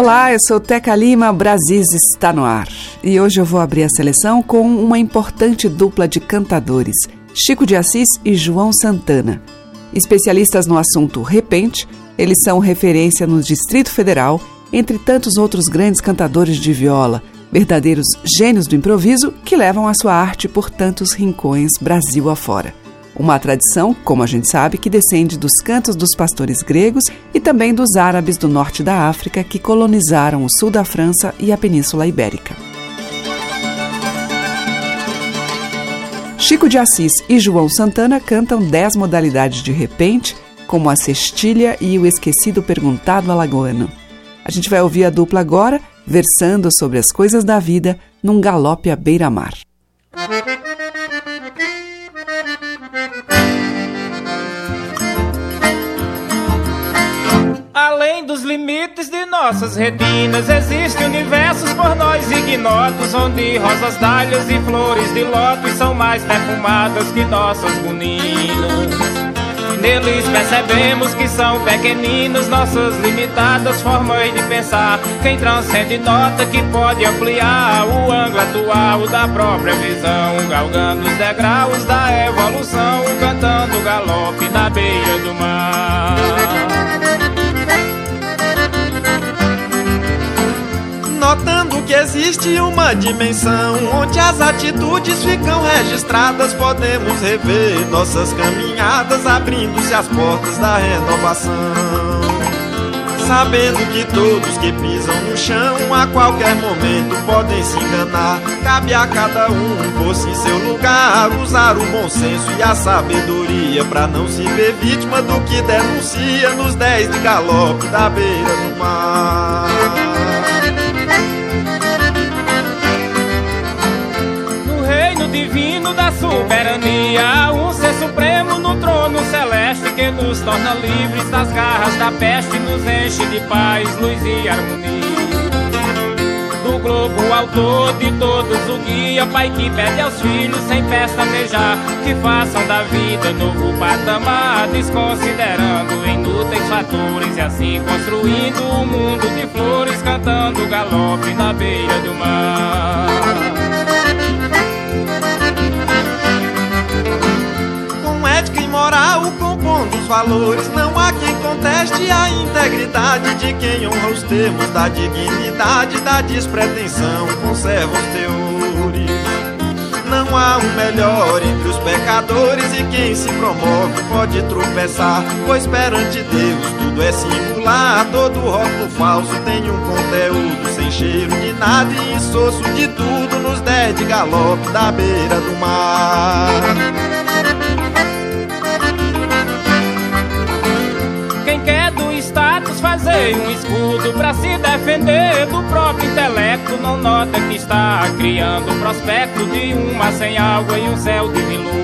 Olá, eu sou Teca Lima, Brasis está no ar. E hoje eu vou abrir a seleção com uma importante dupla de cantadores, Chico de Assis e João Santana. Especialistas no assunto repente, eles são referência no Distrito Federal, entre tantos outros grandes cantadores de viola, verdadeiros gênios do improviso que levam a sua arte por tantos rincões Brasil afora. Uma tradição, como a gente sabe, que descende dos cantos dos pastores gregos e também dos árabes do norte da África que colonizaram o sul da França e a Península Ibérica. Chico de Assis e João Santana cantam dez modalidades de repente, como a cestilha e o esquecido perguntado alagoano. A gente vai ouvir a dupla agora, versando sobre as coisas da vida num galope à beira-mar. Além dos limites de nossas retinas, existem universos por nós ignotos, onde rosas dálias e flores de lótus são mais perfumadas que nossas boninas. Neles percebemos que são pequeninos nossas limitadas formas de pensar. Quem transcende nota que pode ampliar o ângulo atual da própria visão, galgando os degraus da evolução, cantando o galope na beira do mar. Notando que existe uma dimensão onde as atitudes ficam registradas, podemos rever nossas caminhadas, abrindo-se as portas da renovação. Sabendo que todos que pisam no chão a qualquer momento podem se enganar, cabe a cada um pôr-se em seu lugar, usar o bom senso e a sabedoria para não se ver vítima do que denuncia nos dez de galope da beira do mar. Divino da soberania, um ser supremo no trono celeste que nos torna livres das garras da peste, nos enche de paz, luz e harmonia. Do globo autor de todos o guia, pai que pede aos filhos sem pestanejar, que façam da vida novo patamar, desconsiderando inúteis fatores e assim construindo um mundo de flores, cantando galope na beira do mar. Moral compondo os valores. Não há quem conteste a integridade de quem honra os termos da dignidade, da despretensão, conserva os teores. Não há um melhor entre os pecadores e quem se promove pode tropeçar, pois perante Deus tudo é singular. Todo rótulo falso tem um conteúdo sem cheiro de nada e insosso de tudo nos dez de galope da beira do mar. Fazer um escudo para se defender do próprio intelecto não nota que está criando o prospecto de uma sem água e um céu de veludo.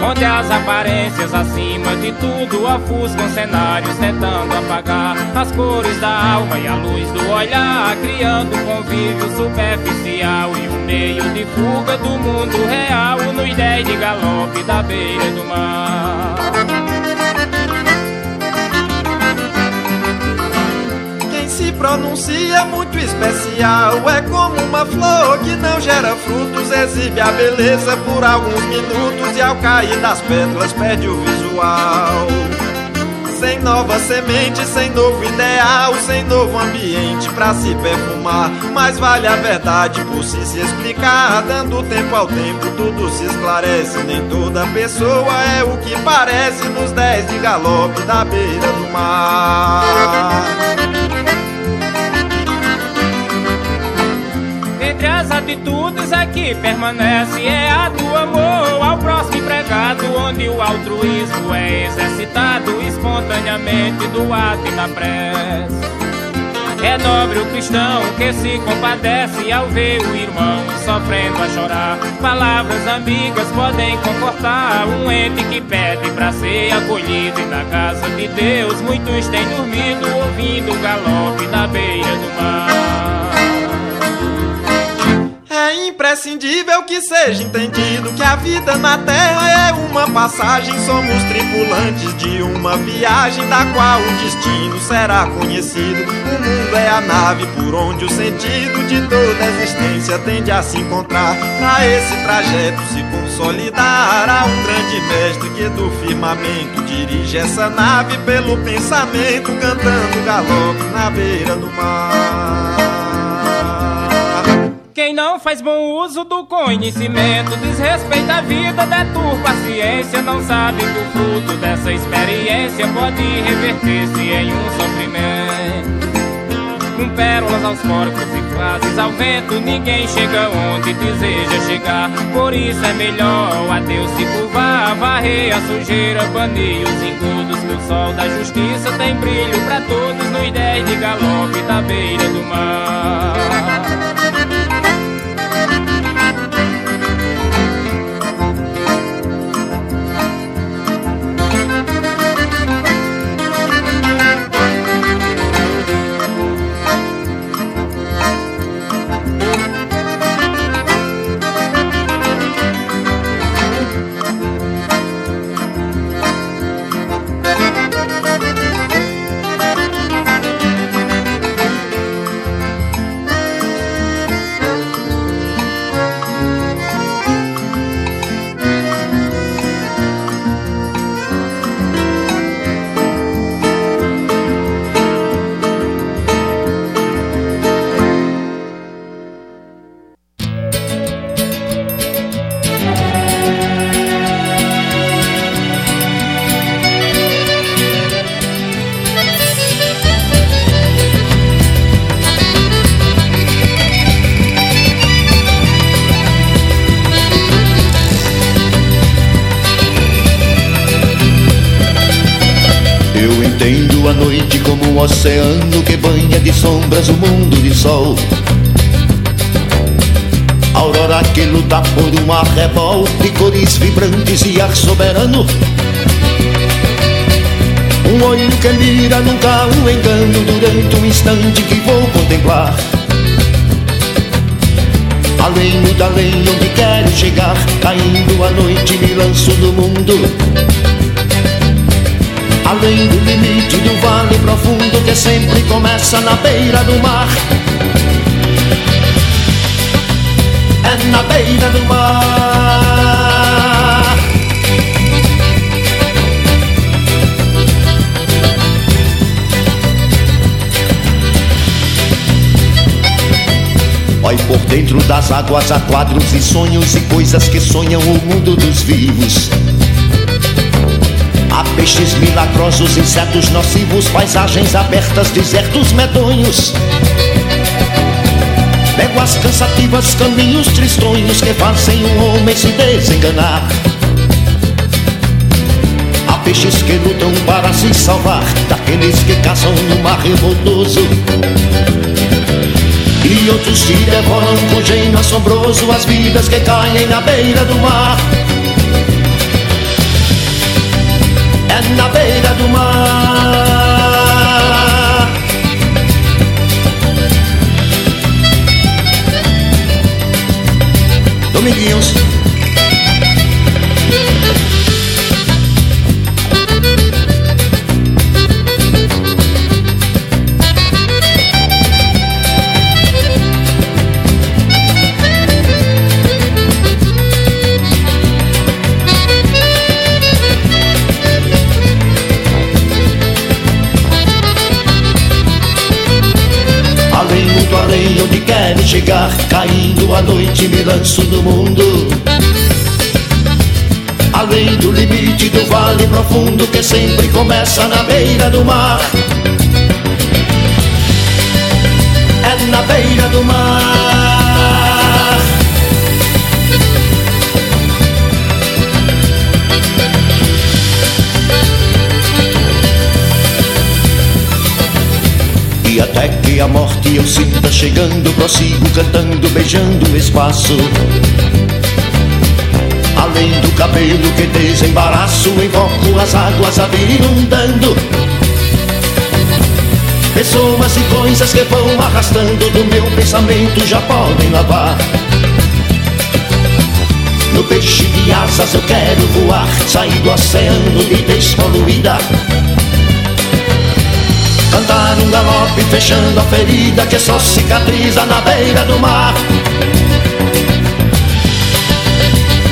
Onde as aparências acima de tudo ofuscam cenários tentando apagar as cores da alma e a luz do olhar, criando um convívio superficial e um meio de fuga do mundo real nos dez de galope da beira do mar. Pronuncia muito especial. É como uma flor que não gera frutos, exibe a beleza por alguns minutos e ao cair das pétalas perde o visual. Sem nova semente, sem novo ideal, sem novo ambiente pra se perfumar. Mas vale a verdade por si se explicar. Dando tempo ao tempo, tudo se esclarece. Nem toda pessoa é o que parece nos dez de galope da beira do mar. Entre as atitudes é que permanece, é a do amor ao próximo empregado, onde o altruísmo é exercitado espontaneamente do ato e da prece. É nobre o cristão que se compadece ao ver o irmão sofrendo a chorar. Palavras amigas podem confortar um ente que pede pra ser acolhido. E na casa de Deus muitos têm dormido ouvindo o galope na beira do mar. Imprescindível que seja entendido que a vida na Terra é uma passagem. Somos tripulantes de uma viagem da qual o destino será conhecido. O mundo é a nave por onde o sentido de toda a existência tende a se encontrar. Pra esse trajeto se consolidar, há um grande mestre que do firmamento dirige essa nave pelo pensamento, cantando galope na beira do mar. Quem não faz bom uso do conhecimento, desrespeita a vida, deturpa a ciência, não sabe que o fruto dessa experiência pode reverter-se em um sofrimento. Com pérolas aos porcos e frases ao vento, ninguém chega onde deseja chegar. Por isso é melhor a Deus se curvar, varrer a sujeira, banir os engodos, que o sol da justiça tem brilho para todos no ideia de galope da beira do mar. Oceano que banha de sombras o mundo de sol. Aurora que luta por uma revolta de cores vibrantes e ar soberano. Um olho que mira nunca um engano durante um instante que vou contemplar. Além do além onde quero chegar, caindo a noite me lanço do mundo. Além do limite do vale profundo que sempre começa na beira do mar. É na beira do mar. Vai por dentro das águas há quadros e sonhos e coisas que sonham o mundo dos vivos. Há peixes milagrosos, insetos nocivos, paisagens abertas, desertos medonhos. Léguas cansativas, caminhos tristonhos que fazem o homem se desenganar. Há peixes que lutam para se salvar daqueles que caçam no mar revoltoso. E outros que devoram com gênio assombroso as vidas que caem na beira do mar. Na beira do mar. Dominguinhos chegar, caindo a noite, me lanço no mundo. Além do limite do vale profundo que sempre começa na beira do mar. É na beira do mar. A morte eu sinta chegando, prossigo cantando, beijando o espaço. Além do cabelo que desembaraço, invoco as águas a vir inundando. Pessoas e coisas que vão arrastando do meu pensamento já podem lavar. No peixe de asas eu quero voar, sair do oceano de despoluída. Cantar um galope fechando a ferida que só cicatriza na beira do mar.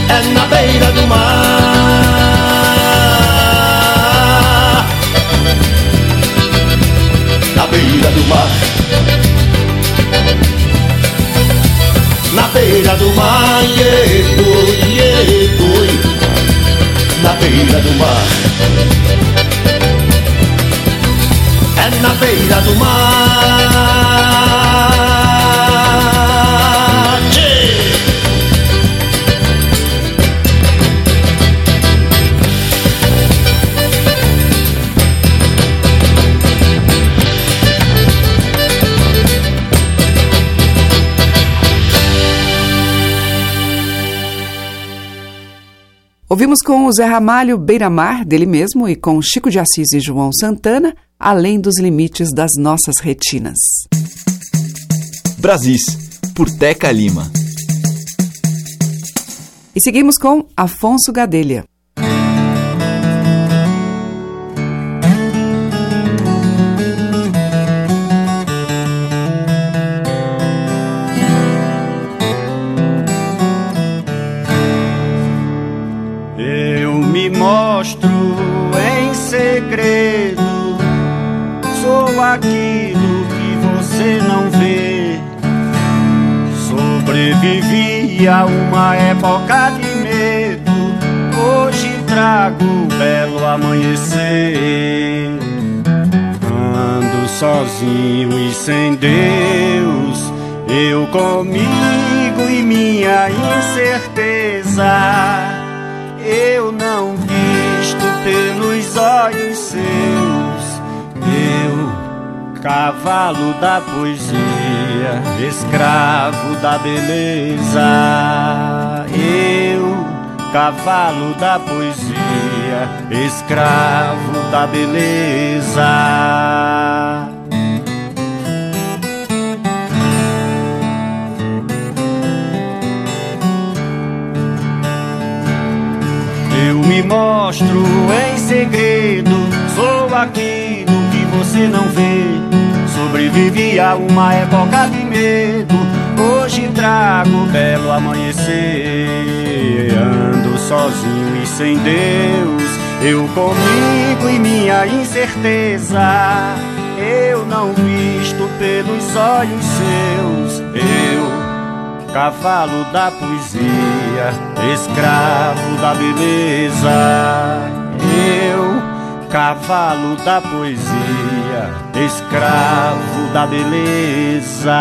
É na beira do mar. Na beira do mar. Na beira do mar, yeah, boi, yeah, boi. Na beira do mar. Na beira do mar. Ouvimos com o Zé Ramalho Beira-Mar, dele mesmo, e com Chico de Assis e João Santana, Além dos Limites das Nossas Retinas. Brasis, por Teca Lima. E seguimos com Afonso Gadelha. Eu me mostro em segredo, aquilo que você não vê. Sobrevivi a uma época de medo, hoje trago o belo amanhecer. Ando sozinho e sem Deus, eu comigo e minha incerteza. Eu não visto pelos olhos seus, eu, cavalo da poesia, escravo da beleza. Eu, cavalo da poesia, escravo da beleza. Eu me mostro em segredo, sou aquilo que você não vê. Sobrevivi a uma época de medo, hoje trago o belo amanhecer. Ando sozinho e sem Deus, eu comigo e minha incerteza. Eu não visto pelos olhos seus, eu cavalo da poesia, escravo da beleza. Eu, cavalo da poesia, escravo da beleza.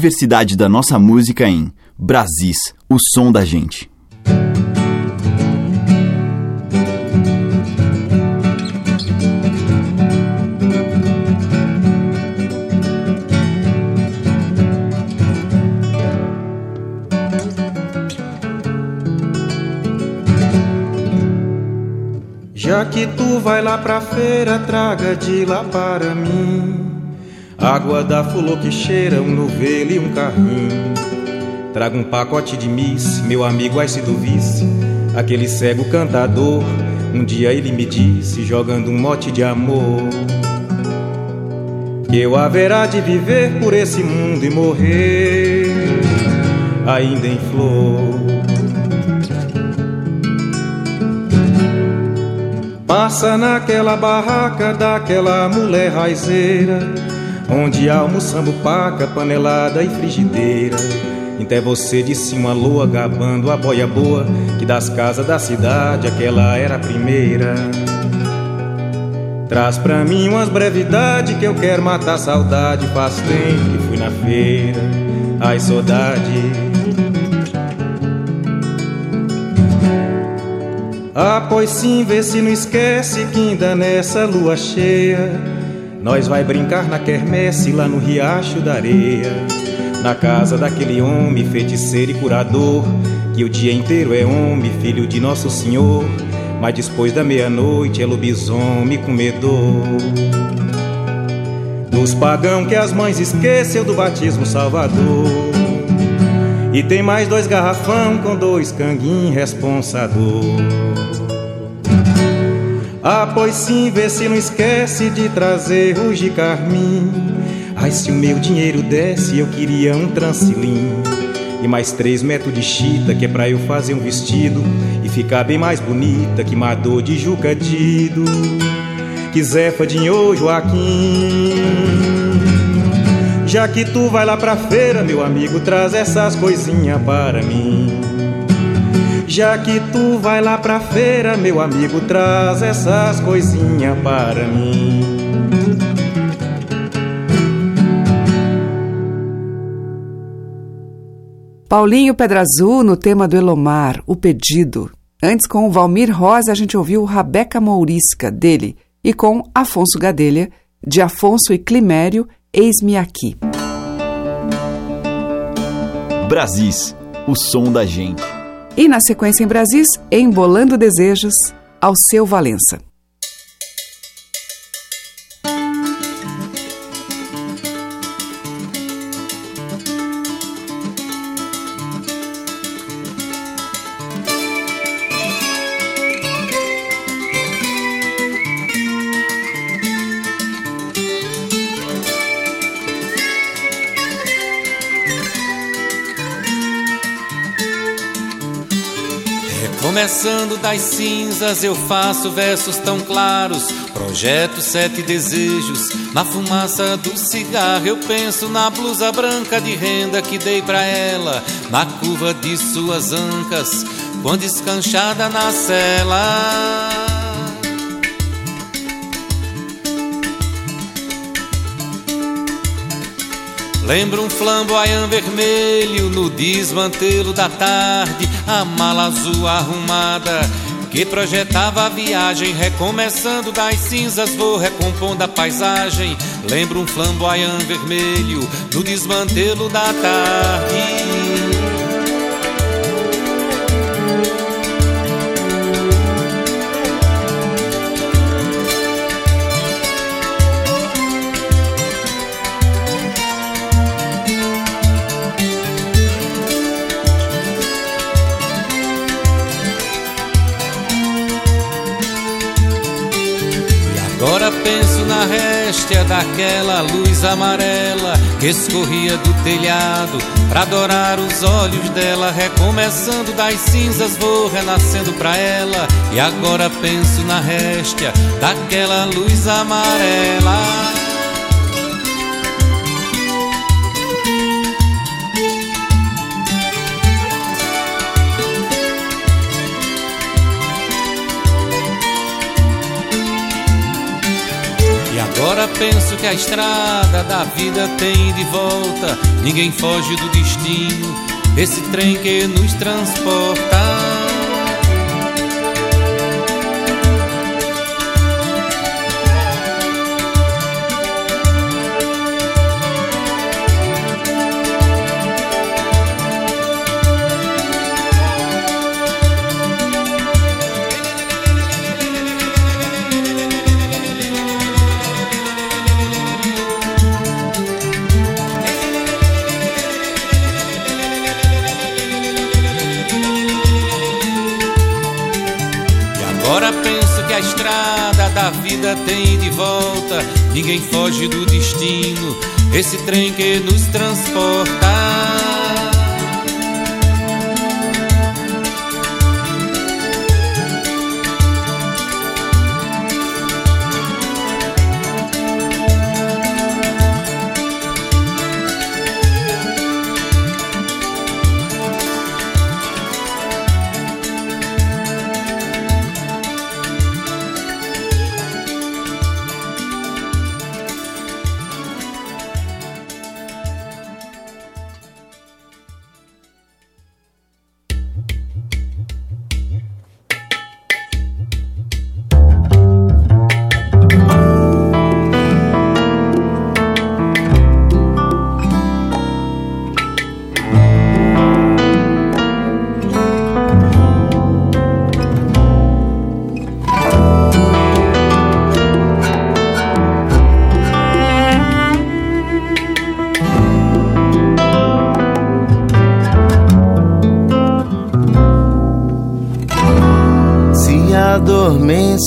Diversidade da nossa música em Brasis, o som da gente. Já que tu vai lá pra feira, traga de lá para mim. Água da fulô que cheira, um novelo e um carrinho. Traga um pacote de miss, meu amigo Ice do vice. Aquele cego cantador, um dia ele me disse, jogando um mote de amor. Que eu haverá de viver por esse mundo e morrer ainda em flor. Passa naquela barraca daquela mulher raizeira, onde almoçamos paca, panelada e frigideira. Até você disse uma loa gabando a boia boa, que das casas da cidade aquela era a primeira. Traz pra mim umas brevidade que eu quero matar saudade. Faz tempo que fui na feira, ai saudade. Ah, pois sim, vê se não esquece que ainda nessa lua cheia Nós vai brincar na quermesse lá no riacho da areia Na casa daquele homem feiticeiro e curador Que o dia inteiro é homem, filho de Nosso Senhor Mas depois da meia-noite é lobisomem comedor Dos pagão que as mães esqueceu do batismo salvador e tem mais dois garrafão com dois canguinhos responsador. Ah, pois sim, vê se não esquece de trazer o de carmim. Ai, se o meu dinheiro desse, eu queria um transilim. E mais três metros de chita, que é pra eu fazer um vestido e ficar bem mais bonita que Mador de Jucadido. Que Zefa de Joaquim. Já que tu vai lá pra feira, meu amigo, traz essas coisinhas para mim. Já que tu vai lá pra feira, meu amigo, traz essas coisinhas para mim. Paulinho Pedra Azul no tema do Elomar, O Pedido. Antes, com o Valmir Rosa, a gente ouviu Rabeca Mourisca, dele, e com Afonso Gadelha, de Afonso e Climério, Eis-me aqui. Brasis, o som da gente. E na sequência em Brasis, Embolando Desejos, ao seu Valença. Das cinzas eu faço versos tão claros? Projeto sete desejos. Na fumaça do cigarro eu penso na blusa branca de renda que dei pra ela Na curva de suas ancas Quando escanchada na cela Lembro um flamboyant vermelho no desmantelo da tarde, a mala azul arrumada que projetava a viagem, recomeçando das cinzas, vou recompondo a paisagem. Lembro um flamboyant vermelho no desmantelo da tarde. Daquela luz amarela que escorria do telhado para adorar os olhos dela. Recomeçando das cinzas, vou renascendo pra ela. E agora penso na réstia daquela luz amarela. Penso que a estrada da vida tem de volta. Ninguém foge do destino, esse trem que nos transporta. Vida tem de volta, ninguém foge do destino, esse trem que nos transporta.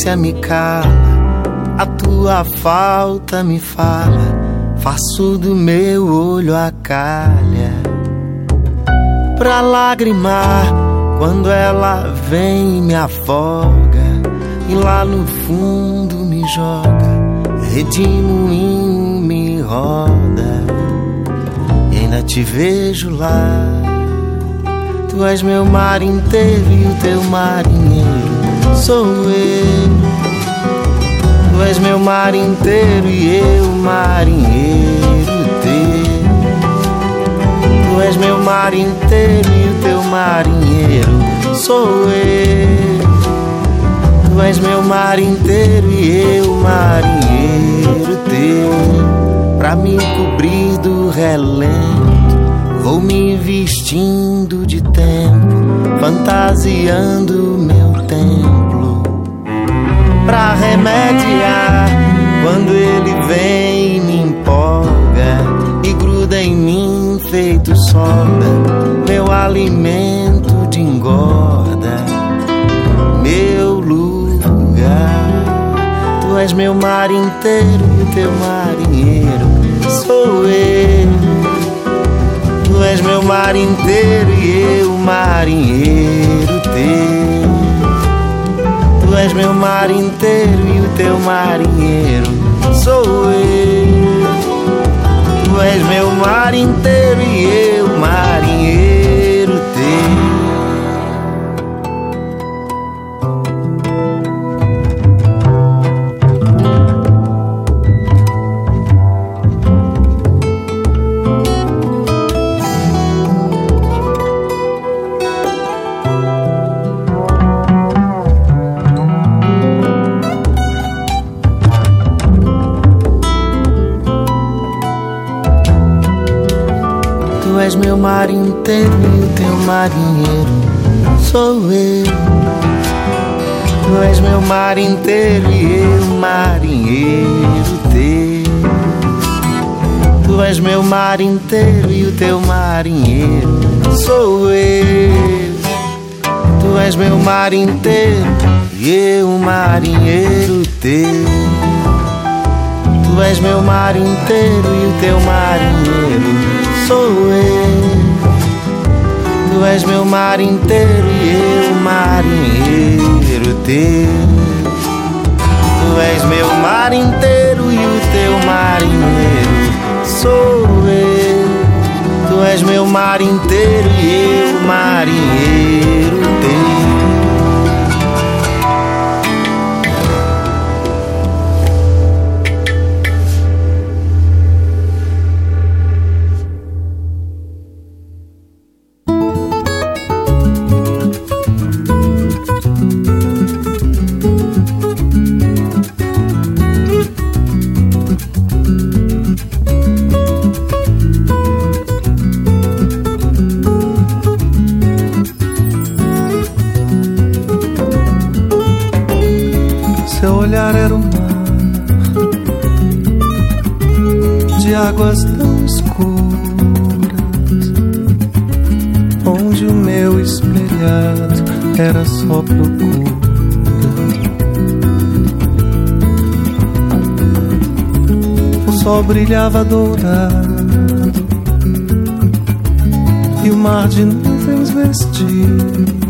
Ausência me cala, a tua falta me fala, faço do meu olho a calha. Pra lagrimar, quando ela vem me afoga, e lá no fundo me joga, redemoinho me roda, e ainda te vejo lá. Tu és meu mar inteiro e o teu marinheiro sou eu. Tu és meu mar inteiro e eu marinheiro teu. Tu és meu mar inteiro e o teu marinheiro sou eu. Tu és meu mar inteiro e eu marinheiro teu. Pra me cobrir do relento, vou me vestindo de tempo, fantasiando meu tempo pra remediar. Quando ele vem, me empolga e gruda em mim, feito soda, meu alimento de engorda, meu lugar. Tu és meu mar inteiro e teu marinheiro sou eu. Tu és meu mar inteiro e eu marinheiro teu. Tu és meu mar inteiro e o teu marinheiro sou eu. Tu és meu mar inteiro e eu marinheiro mar inteiro e o teu marinheiro sou eu. Tu és meu mar inteiro e eu marinheiro teu. Tu és meu mar inteiro e o teu marinheiro sou eu. Tu és meu mar inteiro e eu marinheiro teu. Tu és meu mar inteiro e o teu marinheiro sou eu. Tu és meu mar inteiro e eu marinheiro teu. Tu és meu mar inteiro e o teu marinheiro sou eu. Tu és meu mar inteiro e eu marinheiro teu. Águas tão escuras, onde o meu espelhado era só procura. O sol brilhava dourado e o mar de nuvens vestido.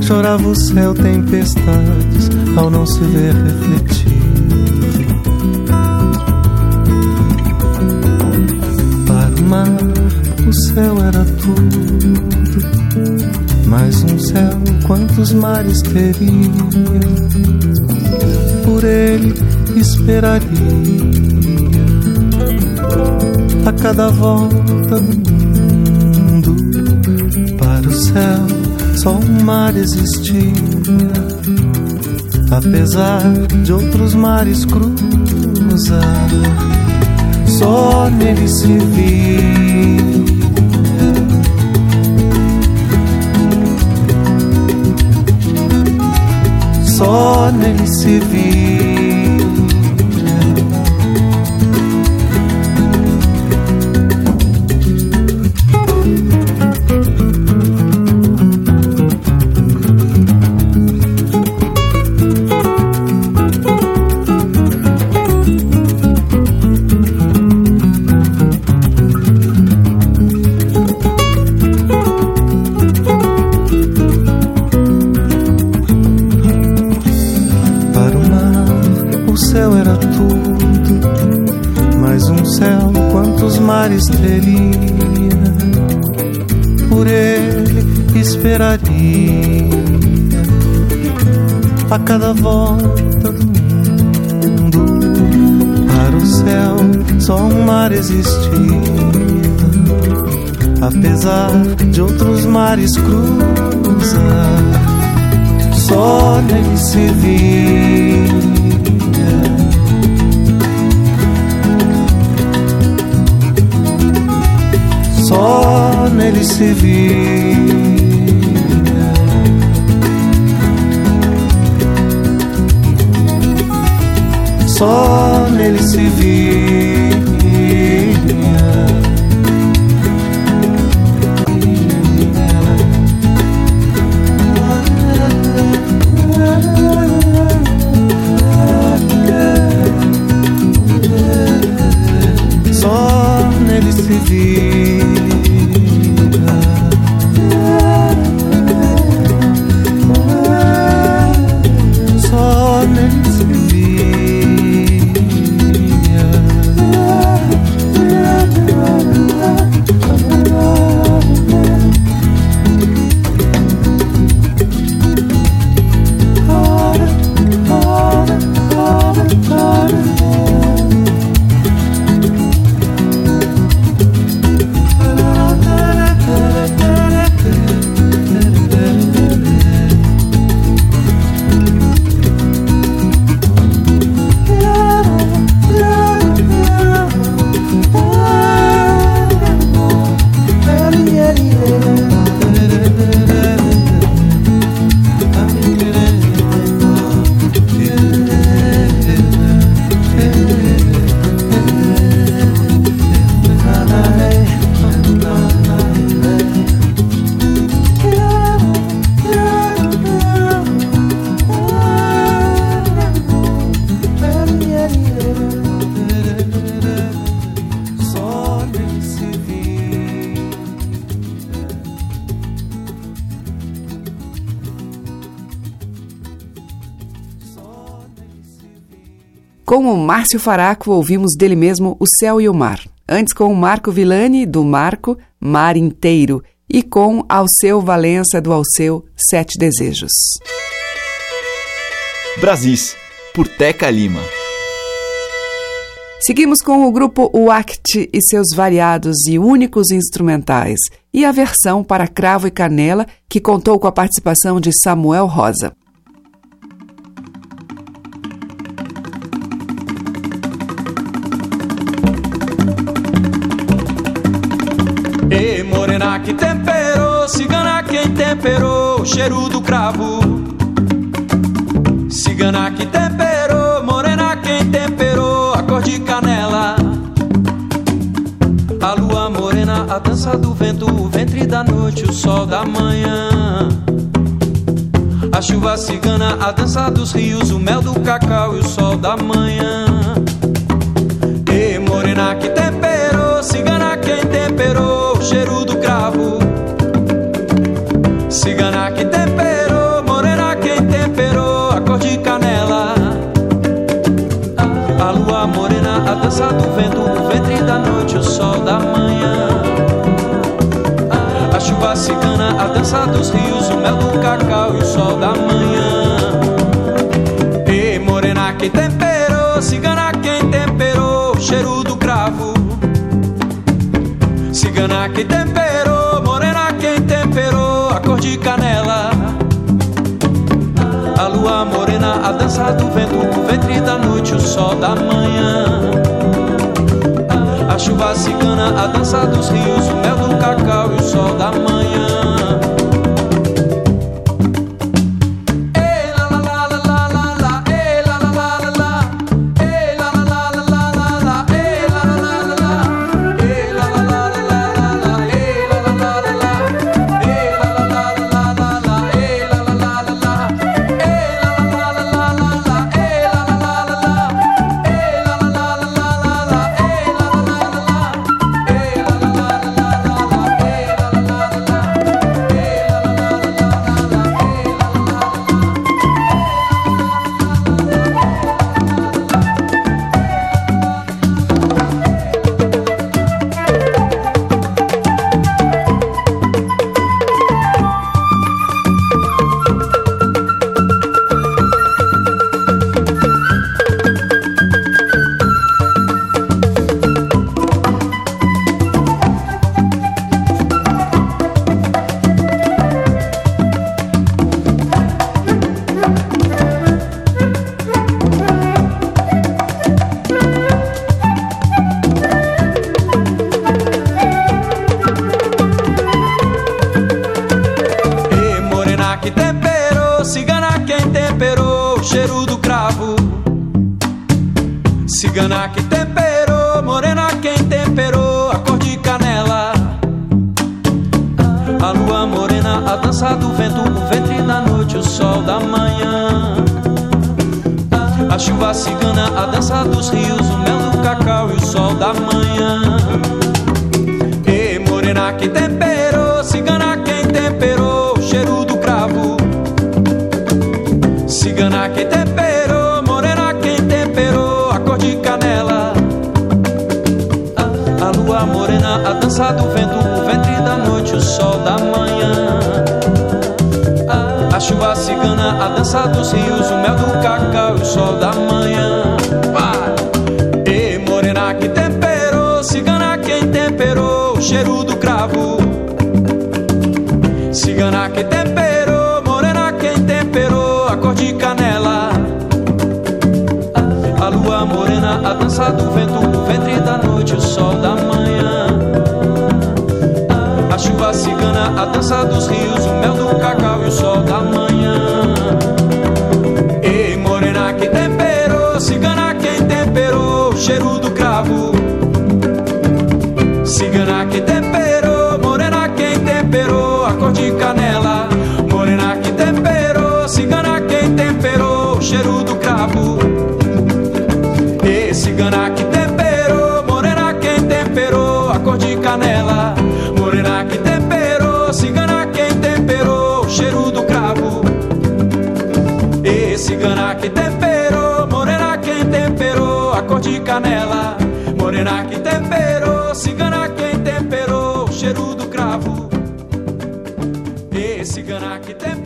Chorava o céu tempestades ao não se ver refletido. Mar, o céu era tudo, mais um céu, quantos mares teria? Por ele esperaria a cada volta do para o céu só um mar existia, apesar de outros mares cruzar, só nele se via. Só nele se via. De outros mares cruzar, só nele se via. Só nele se via. só nele se via. Se via. Com o Márcio Faraco, ouvimos dele mesmo O Céu e o Mar. Antes, com o Marco Villani, do Marco, Mar Inteiro. E com Alceu Valença, do Alceu, Sete Desejos. Brasis, por Teca Lima. Seguimos com o grupo UACT e seus variados e únicos instrumentais, e a versão para cravo e canela, que contou com a participação de Samuel Rosa. Temperou, o cheiro do cravo. Cigana que temperou, morena quem temperou a cor de canela. A lua morena, a dança do vento, o ventre da noite, o sol da manhã. A chuva cigana, a dança dos rios, o mel do cacau e o sol da manhã. E morena que temperou, cigana quem temperou, o cheiro do cravo. Cigana que temperou, morena quem temperou, a cor de canela. A lua morena, a dança do vento, o ventre da noite, o sol da manhã. A chuva cigana, a dança dos rios, o mel do cacau e o sol da manhã. E morena que temperou, cigana quem temperou, o cheiro do cravo. Cigana que temperou, de canela. A lua morena, a dança do vento, o ventre da noite, o sol da manhã. A chuva cigana, a dança dos rios, o mel do cacau e o sol da manhã. Cigana que temperou, morena quem temperou, a cor de canela. A lua morena, a dança do vento, o ventre da noite, o sol da manhã. A chuva cigana, a dança dos rios, o mel do cacau e o sol da manhã. Dança do vento, o ventre da noite, o sol da manhã. A, chuva cigana, a dança dos rios, o mel do cacau o sol da manhã. E morena que temperou, cigana quem temperou, o cheiro do cravo. Cigana que temperou, morena quem temperou, a cor de canela. A lua morena, a dança do vento, o ventre da noite, o sol da manhã. A dança dos rios, o mel do cacau e o sol da manhã. E morena que temperou, cigana quem temperou, o cheiro do cravo. Cigana que temperou, morena quem temperou, a cor de canela. Morena que temperou, cigana quem temperou, o cheiro do canela. Morena que temperou, cigana quem temperou, o cheiro do cravo. E cigana que temperou,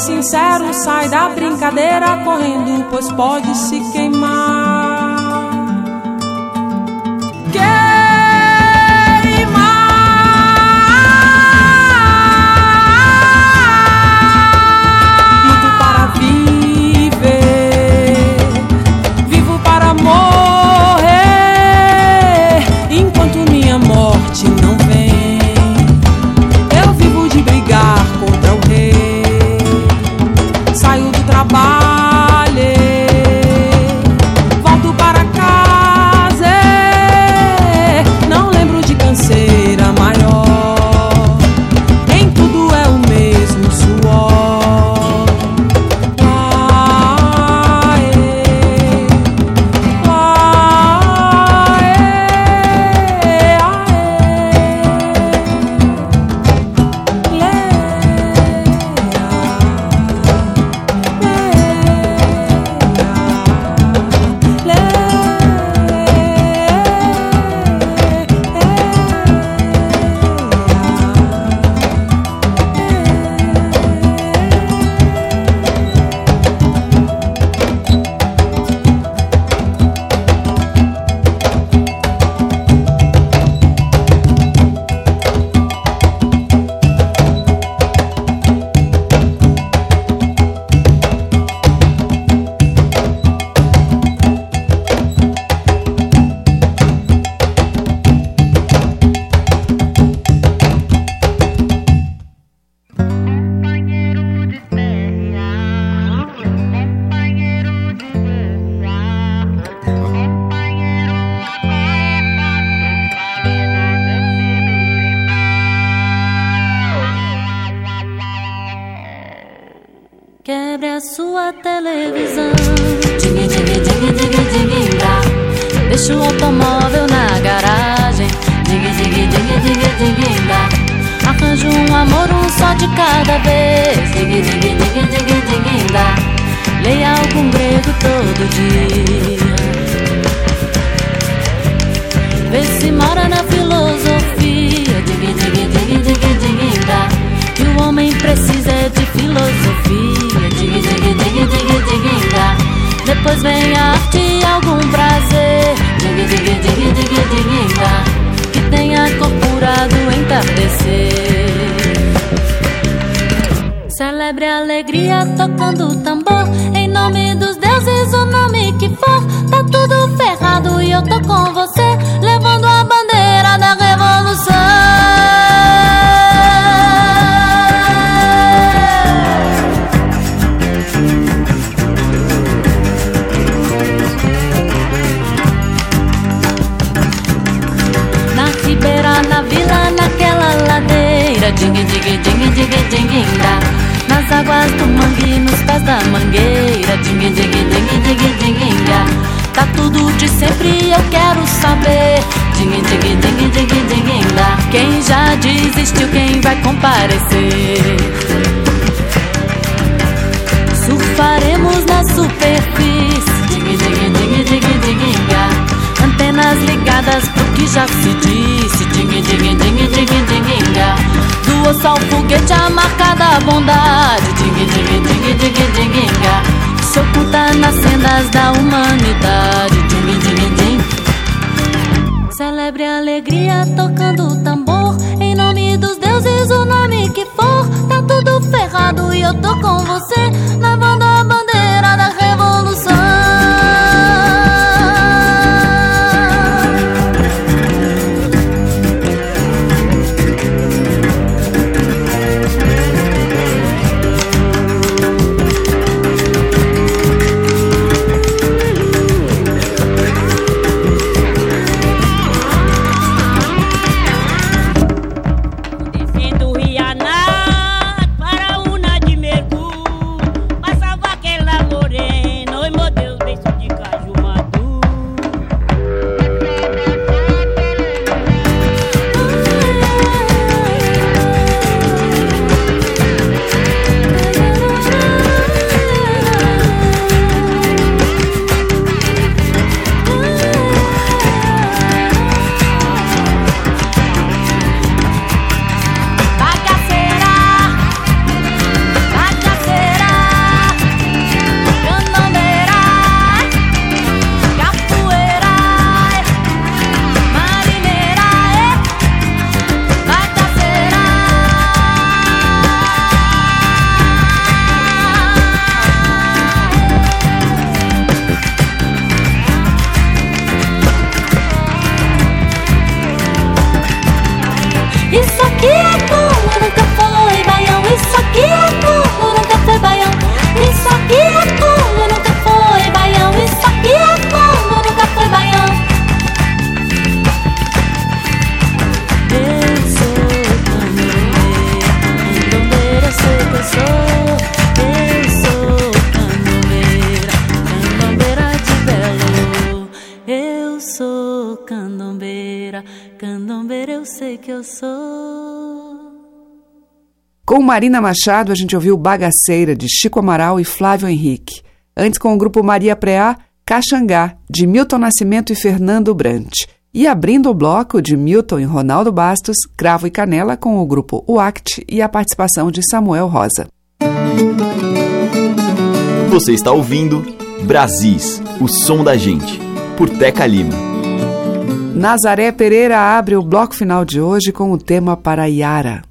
sincero sai da brincadeira correndo, pois pode se queimar. Televisão. Ding, ding, ding, ding, ding. Deixa o automóvel na garagem. Ding, ding, ding, ding, ding, dá. Arranjo um amor, um só de cada vez. Ding, ding, ding, ding, ding, dá. Leia algum grego todo dia. Vê se mora na filosofia. Ding, ding, ding, ding, ding, dá. Que o homem precisa é de filosofia. Depois vem a arte e algum prazer. Dig, dig, dig, dig, dig, dá. Que tenha corporado entardecer. Celebre a alegria tocando tambor. Em nome dos deuses, o nome que for. Tá tudo ferrado e eu tô com você. Levando a bandeira da Na Ding, ding, ding, ding, ding, dá Nas águas do mangue, nos pés da mangueira Ding, ding, ding, ding, ding, dá Tá tudo de sempre, eu quero saber Ding, ding, ding, ding, ding, dá Quem já desistiu, quem vai comparecer Surfaremos na superfície Ding, ding, ding, ding, ding, dá Antenas ligadas pro que já se disse Osso ao foguete a marca da bondade. Ding, ding, ding, ding, dá Se oculta nas sendas da humanidade. Ding, ding, ding Celebre a alegria tocando tambor. Em nome dos deuses, o nome que for. Tá tudo ferrado e eu tô com você. Levando a bandeira da revolução Com Marina Machado, a gente ouviu Bagaceira, de Chico Amaral e Flávio Henrique. Antes, com o grupo Maria Preá, Caxangá, de Milton Nascimento e Fernando Brant. E abrindo o bloco de Milton e Ronaldo Bastos, Cravo e Canela, com o grupo UACT e a participação de Samuel Rosa. Você está ouvindo Brasis, o som da gente, por Teca Lima. Nazaré Pereira abre o bloco final de hoje com o tema para Yara.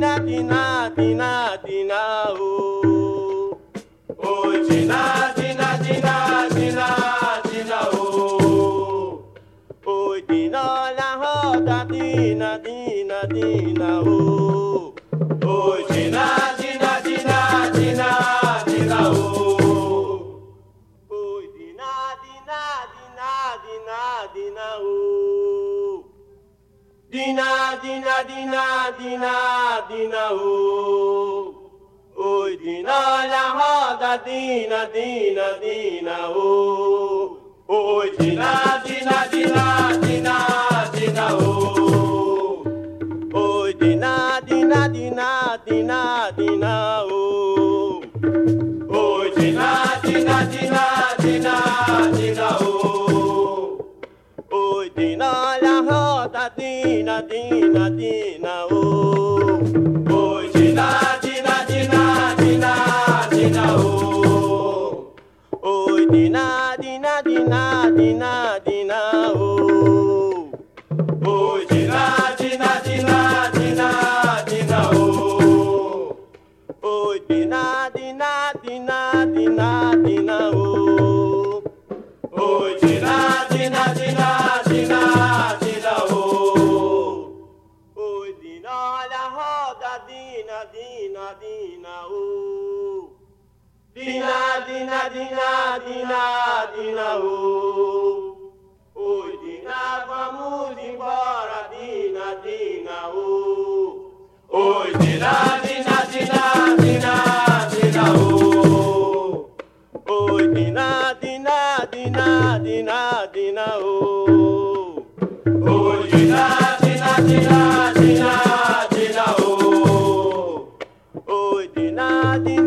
Dina, dina, dina, dina, dina, oh. Oi, dina, dina, dina, dina, dina, oh. Oi, dina, la roda, dina, dina, dina, oh. Oi, dina, dina, Dina, dina, dina, dina, dina, oh. Oi, dina, roda, oh. Oh. Oh. Oh. Dina, la roda, dina, dina, dina, oh. Oi, dina, dina, dina, dina, dina, oh. Oi, dina, dina, dina, dina, dina, oh. Oi, dina, dina, dina, dina, dina, oh. Oi, dina, dina, dina, dina, dina, dina, dina, roda, dina, dina, dina, oh. Dina, dina, dina, dina, dina, oh. Oi, Dina, vamos embora, Dina, Dina, oh. Oi, Dina, Dina, Dina, Dina, Dina, oh. Oi, Dina, Dina, Dina, Dina, Dina, oh. Oi, Dina, Dina, Dina,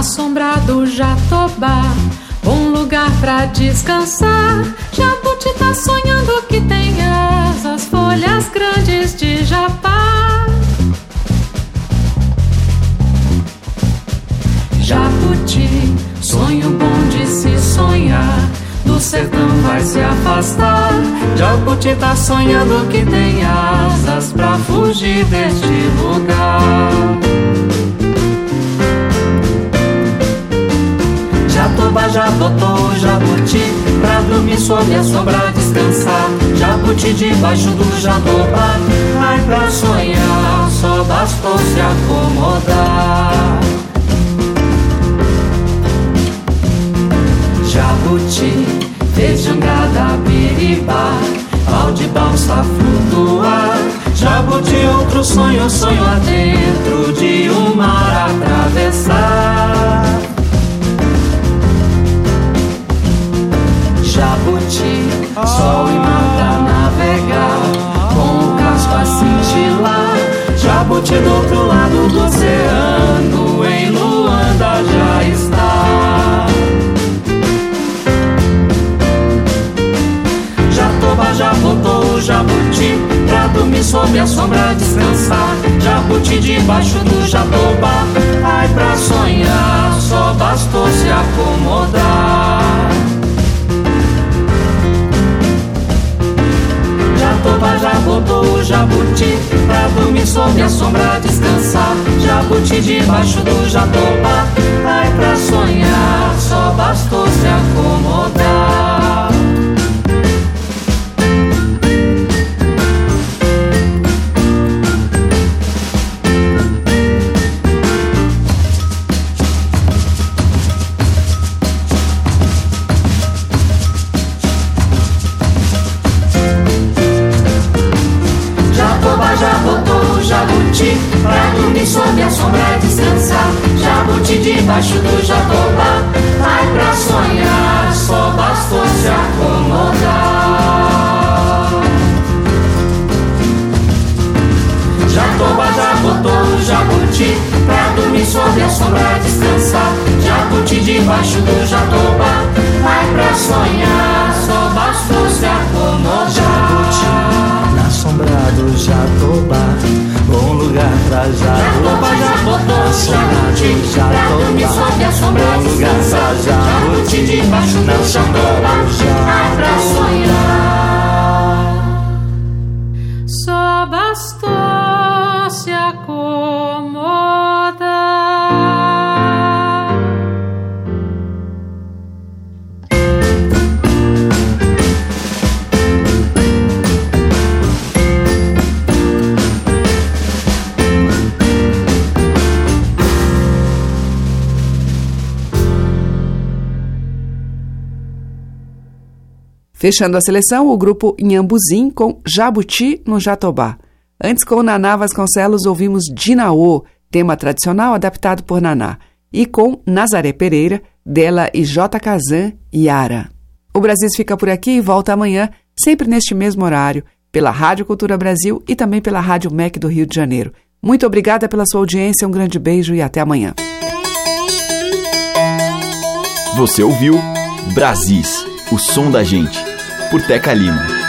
Na sombra do Jatobá, bom lugar pra descansar. Jabuti tá sonhando que tem asas, folhas grandes de japá. Jabuti, sonho bom de se sonhar. Do sertão vai se afastar. Jabuti tá sonhando que tem asas pra fugir deste lugar. O jabuti Pra dormir sob a sombra descansar. Jabuti debaixo do jatoba Ai pra sonhar só bastou se acomodar. Jabuti, vejangada, biribá Pau de balsa flutuar. Jabuti, outro sonho, sonho adentro De um mar atravessar Jabuti, sol e mar pra navegar, com o casco a cintilar. Jabuti do outro lado do oceano, em Luanda já está. Jatoba já botou o jabuti pra dormir sob a sombra descansar. Jabuti debaixo do jatoba, ai pra sonhar, só bastou se acomodar. Jatoba já o jabuti pra dormir sob a sombra descansar. Jabuti debaixo do jatoba, ai pra sonhar, só bastou se acomodar. Dormir sob a sombra descansar Jabuti debaixo do jatobá Ai pra sonhar, só bastou se acomodar. Jatobá já botou o jabuti Pra dormir sob a sombra descansar Jabuti debaixo do jatobá Ai pra sonhar, só do jatobá Bom lugar pra jabuti Na sombra do jatobá Bom lugar pra jabuti Na sombra do pra jatobá sonhar Fechando a seleção, o grupo Inhambuzim com Jabuti no Jatobá. Antes, com Naná Vasconcelos, ouvimos Dinaô, tema tradicional adaptado por Naná. E com Nazaré Pereira, dela e J. Kazan, Yara. O Brasil fica por aqui e volta amanhã, sempre neste mesmo horário, pela Rádio Cultura Brasil e também pela Rádio MEC do Rio de Janeiro. Muito obrigada pela sua audiência, um grande beijo e até amanhã. Você ouviu Brasis, o som da gente, por Teca Lima.